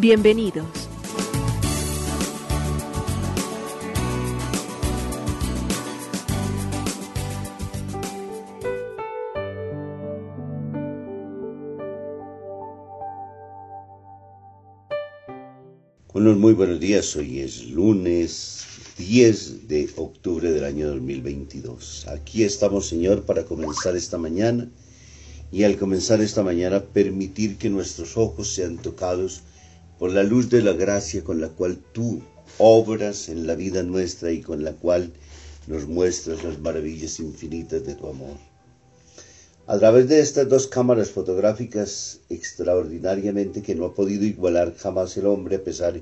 Bienvenidos. Bueno, muy buenos días. Hoy es lunes 10 de octubre del año 2022. Aquí estamos, Señor, para comenzar esta mañana y al comenzar esta mañana permitir que nuestros ojos sean tocados por la luz de la gracia con la cual tú obras en la vida nuestra y con la cual nos muestras las maravillas infinitas de tu amor. A través de estas dos cámaras fotográficas extraordinariamente que no ha podido igualar jamás el hombre a pesar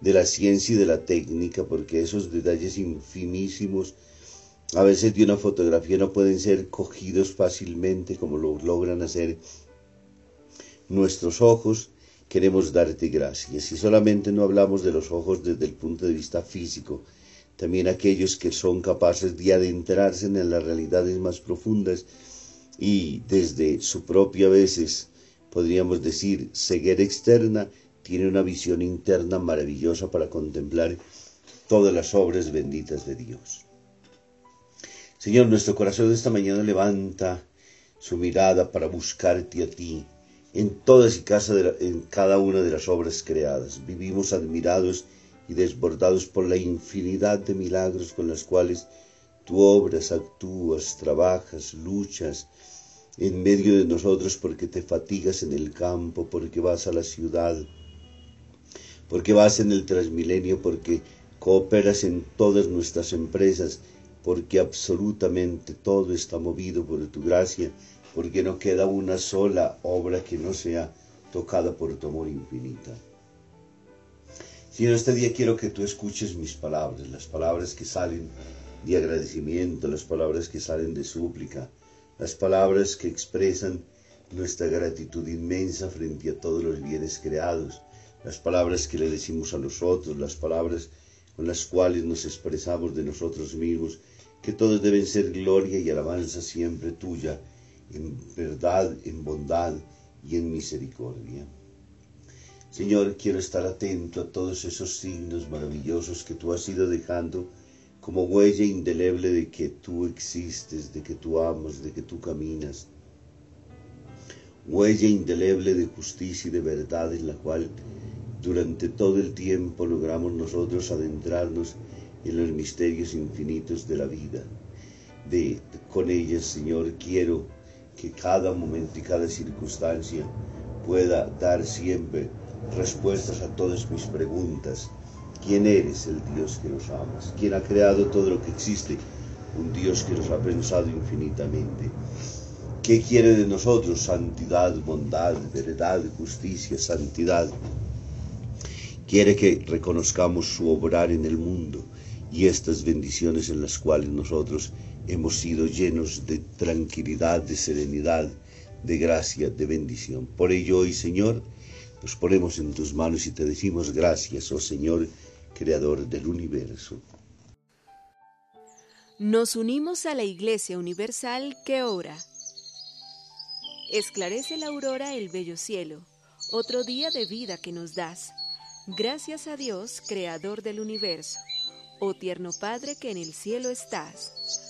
de la ciencia y de la técnica, porque esos detalles infimísimos a veces de una fotografía no pueden ser cogidos fácilmente como lo logran hacer nuestros ojos, queremos darte gracias. Y solamente no hablamos de los ojos desde el punto de vista físico, también aquellos que son capaces de adentrarse en las realidades más profundas y desde su propia a veces, podríamos decir, ceguera externa, tiene una visión interna maravillosa para contemplar todas las obras benditas de Dios. Señor, nuestro corazón esta mañana levanta su mirada para buscarte a ti en todas y cada una de las obras creadas. Vivimos admirados y desbordados por la infinidad de milagros con los cuales tú obras, actúas, trabajas, luchas en medio de nosotros porque te fatigas en el campo, porque vas a la ciudad, porque vas en el transmilenio, porque cooperas en todas nuestras empresas, porque absolutamente todo está movido por tu gracia, porque no queda una sola obra que no sea tocada por tu amor infinita. Señor, este día quiero que tú escuches mis palabras, las palabras que salen de agradecimiento, las palabras que salen de súplica, las palabras que expresan nuestra gratitud inmensa frente a todos los bienes creados, las palabras que le decimos a nosotros, las palabras con las cuales nos expresamos de nosotros mismos, que todos deben ser gloria y alabanza siempre tuya, en verdad, en bondad y en misericordia. Señor, quiero estar atento a todos esos signos maravillosos que tú has ido dejando como huella indeleble de que tú existes, de que tú amas, de que tú caminas. Huella indeleble de justicia y de verdad en la cual durante todo el tiempo logramos nosotros adentrarnos en los misterios infinitos de la vida. De, con ellas, Señor, quiero que cada momento y cada circunstancia pueda dar siempre respuestas a todas mis preguntas. ¿Quién eres el Dios que nos amas? ¿Quién ha creado todo lo que existe? Un Dios que nos ha pensado infinitamente. ¿Qué quiere de nosotros? Santidad, bondad, verdad, justicia, santidad. Quiere que reconozcamos su obrar en el mundo y estas bendiciones en las cuales nosotros hemos sido llenos de tranquilidad, de serenidad, de gracia, de bendición. Por ello hoy, Señor, nos ponemos en tus manos y te decimos gracias, oh Señor, Creador del universo. Nos unimos a la Iglesia Universal que ora. Esclarece la aurora el bello cielo, otro día de vida que nos das. Gracias a Dios, Creador del universo. Oh tierno Padre que en el cielo estás.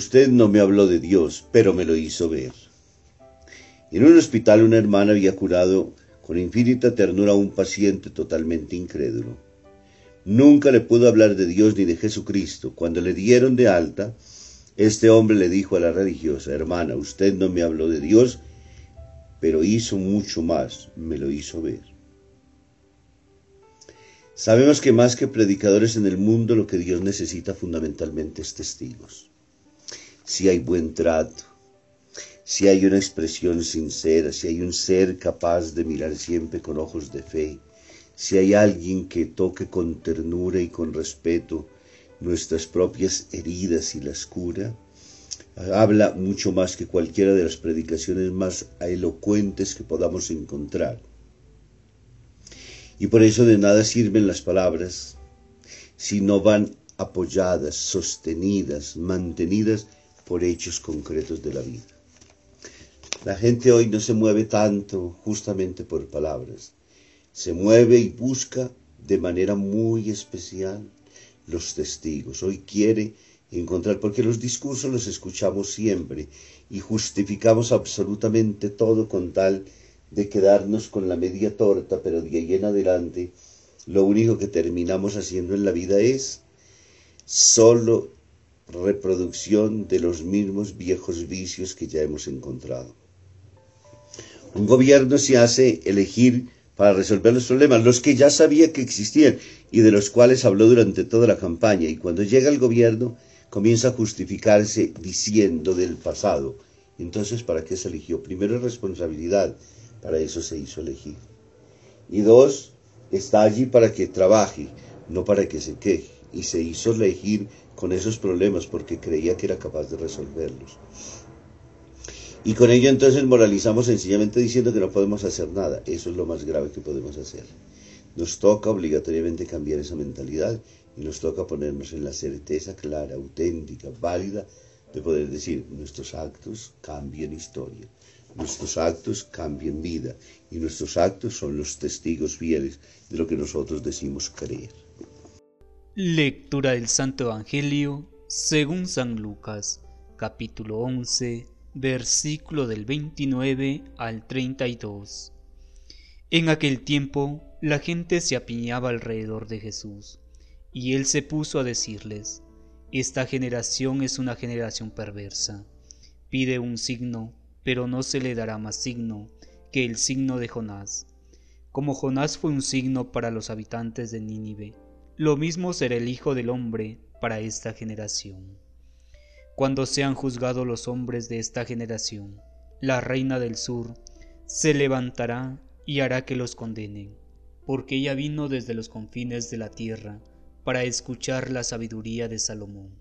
Usted no me habló de Dios, pero me lo hizo ver. En un hospital una hermana había curado con infinita ternura a un paciente totalmente incrédulo. Nunca le pudo hablar de Dios ni de Jesucristo. Cuando le dieron de alta, este hombre le dijo a la religiosa, hermana, usted no me habló de Dios, pero hizo mucho más, me lo hizo ver. Sabemos que más que predicadores en el mundo, lo que Dios necesita fundamentalmente es testigos si hay buen trato, si hay una expresión sincera, si hay un ser capaz de mirar siempre con ojos de fe, si hay alguien que toque con ternura y con respeto nuestras propias heridas y las cura, habla mucho más que cualquiera de las predicaciones más elocuentes que podamos encontrar. Y por eso de nada sirven las palabras si no van apoyadas, sostenidas, mantenidas por hechos concretos de la vida. La gente hoy no se mueve tanto justamente por palabras, se mueve y busca de manera muy especial los testigos. Hoy quiere encontrar, porque los discursos los escuchamos siempre y justificamos absolutamente todo con tal de quedarnos con la media torta, pero de ahí en adelante lo único que terminamos haciendo en la vida es solo reproducción de los mismos viejos vicios que ya hemos encontrado. Un gobierno se hace elegir para resolver los problemas, los que ya sabía que existían y de los cuales habló durante toda la campaña, y cuando llega el gobierno comienza a justificarse diciendo del pasado. Entonces, ¿para qué se eligió? Primero, responsabilidad, para eso se hizo elegir. Y dos, está allí para que trabaje, no para que se queje. Y se hizo elegir con esos problemas porque creía que era capaz de resolverlos. Y con ello entonces moralizamos sencillamente diciendo que no podemos hacer nada. Eso es lo más grave que podemos hacer. Nos toca obligatoriamente cambiar esa mentalidad y nos toca ponernos en la certeza clara, auténtica, válida de poder decir nuestros actos cambian historia, nuestros actos cambian vida y nuestros actos son los testigos fieles de lo que nosotros decimos creer. Lectura del Santo Evangelio según San Lucas, capítulo 11, versículo del 29 al 32. En aquel tiempo la gente se apiñaba alrededor de Jesús, y él se puso a decirles, Esta generación es una generación perversa. Pide un signo, pero no se le dará más signo que el signo de Jonás. Como Jonás fue un signo para los habitantes de Nínive, lo mismo será el Hijo del Hombre para esta generación. Cuando sean juzgados los hombres de esta generación, la reina del sur se levantará y hará que los condenen, porque ella vino desde los confines de la tierra para escuchar la sabiduría de Salomón.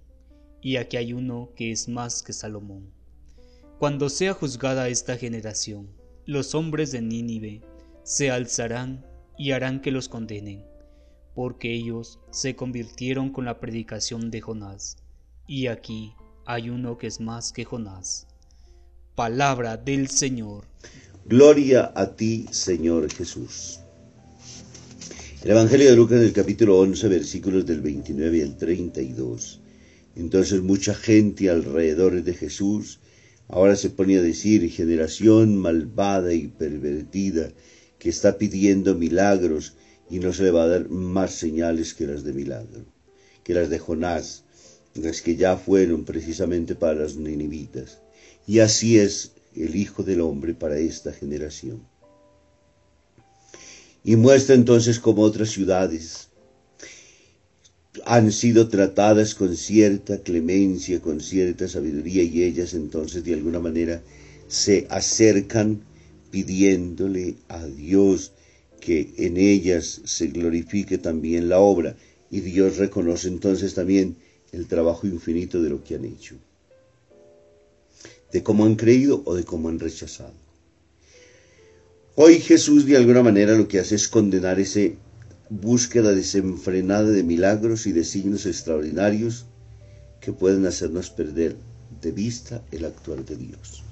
Y aquí hay uno que es más que Salomón. Cuando sea juzgada esta generación, los hombres de Nínive se alzarán y harán que los condenen porque ellos se convirtieron con la predicación de Jonás. Y aquí hay uno que es más que Jonás. Palabra del Señor. Gloria a ti, Señor Jesús. El Evangelio de Lucas en el capítulo 11, versículos del 29 al 32. Entonces mucha gente alrededor de Jesús ahora se ponía a decir, generación malvada y pervertida que está pidiendo milagros y no se le va a dar más señales que las de milagro, que las de Jonás, las que ya fueron precisamente para las ninivitas. Y así es el Hijo del Hombre para esta generación. Y muestra entonces cómo otras ciudades han sido tratadas con cierta clemencia, con cierta sabiduría, y ellas entonces de alguna manera se acercan pidiéndole a Dios que en ellas se glorifique también la obra y Dios reconoce entonces también el trabajo infinito de lo que han hecho, de cómo han creído o de cómo han rechazado. Hoy Jesús de alguna manera lo que hace es condenar esa búsqueda desenfrenada de milagros y de signos extraordinarios que pueden hacernos perder de vista el actuar de Dios.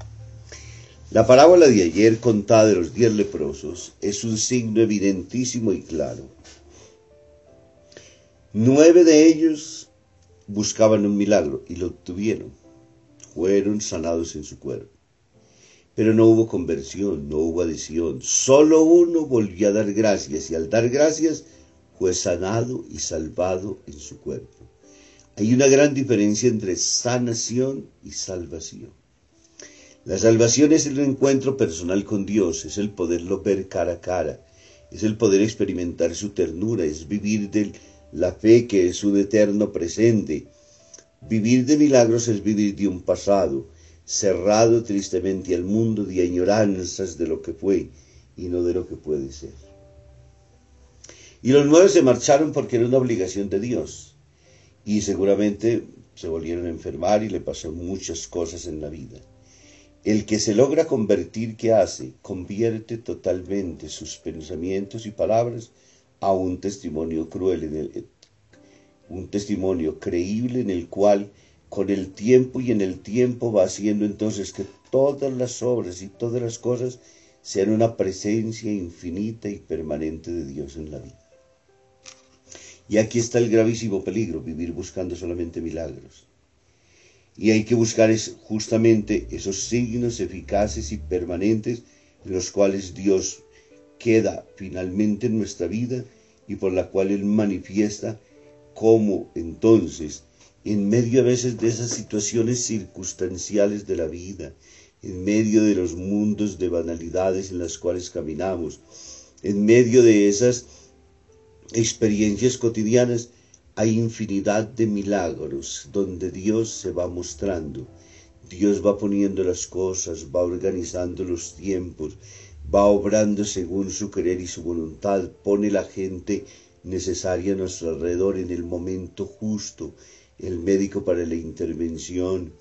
La parábola de ayer contada de los diez leprosos es un signo evidentísimo y claro. Nueve de ellos buscaban un milagro y lo obtuvieron. Fueron sanados en su cuerpo. Pero no hubo conversión, no hubo adhesión. Solo uno volvió a dar gracias y al dar gracias fue sanado y salvado en su cuerpo. Hay una gran diferencia entre sanación y salvación. La salvación es el encuentro personal con Dios, es el poderlo ver cara a cara, es el poder experimentar su ternura, es vivir de la fe que es un eterno presente. Vivir de milagros es vivir de un pasado, cerrado tristemente al mundo de añoranzas de lo que fue y no de lo que puede ser. Y los nueve se marcharon porque era una obligación de Dios. Y seguramente se volvieron a enfermar y le pasó muchas cosas en la vida. El que se logra convertir, ¿qué hace? Convierte totalmente sus pensamientos y palabras a un testimonio cruel, en un testimonio creíble en el cual con el tiempo y en el tiempo va haciendo entonces que todas las obras y todas las cosas sean una presencia infinita y permanente de Dios en la vida. Y aquí está el gravísimo peligro, vivir buscando solamente milagros. Y hay que buscar es justamente esos signos eficaces y permanentes en los cuales Dios queda finalmente en nuestra vida y por la cual Él manifiesta cómo entonces, en medio a veces de esas situaciones circunstanciales de la vida, en medio de los mundos de banalidades en las cuales caminamos, en medio de esas experiencias cotidianas, hay infinidad de milagros donde Dios se va mostrando. Dios va poniendo las cosas, va organizando los tiempos, va obrando según su querer y su voluntad, pone la gente necesaria a nuestro alrededor en el momento justo, el médico para la intervención,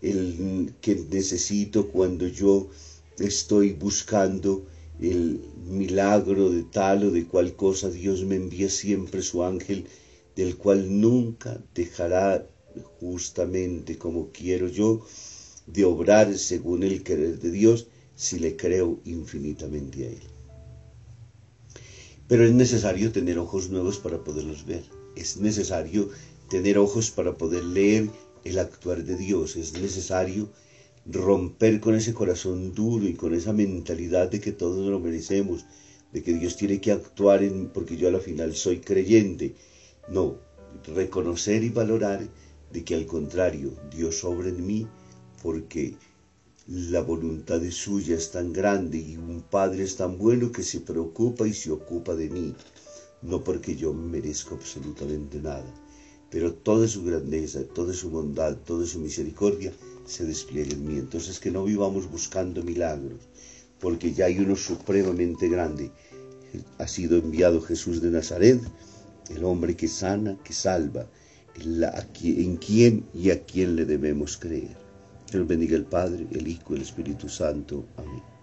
el que necesito cuando yo estoy buscando el milagro de tal o de cual cosa, Dios me envía siempre su ángel del cual nunca dejará justamente como quiero yo de obrar según el querer de Dios si le creo infinitamente a Él. Pero es necesario tener ojos nuevos para poderlos ver. Es necesario tener ojos para poder leer el actuar de Dios. Es necesario romper con ese corazón duro y con esa mentalidad de que todos lo merecemos, de que Dios tiene que actuar en, porque yo a la final soy creyente no, reconocer y valorar de que al contrario, Dios obra en mí porque la voluntad de suya es tan grande y un Padre es tan bueno que se preocupa y se ocupa de mí, no porque yo merezco absolutamente nada, pero toda su grandeza, toda su bondad, toda su misericordia se despliega en mí. Entonces que no vivamos buscando milagros, porque ya hay uno supremamente grande. Ha sido enviado Jesús de Nazaret, el hombre que sana, que salva, en quién y a quién le debemos creer. Que nos bendiga el Padre, el Hijo el Espíritu Santo. Amén.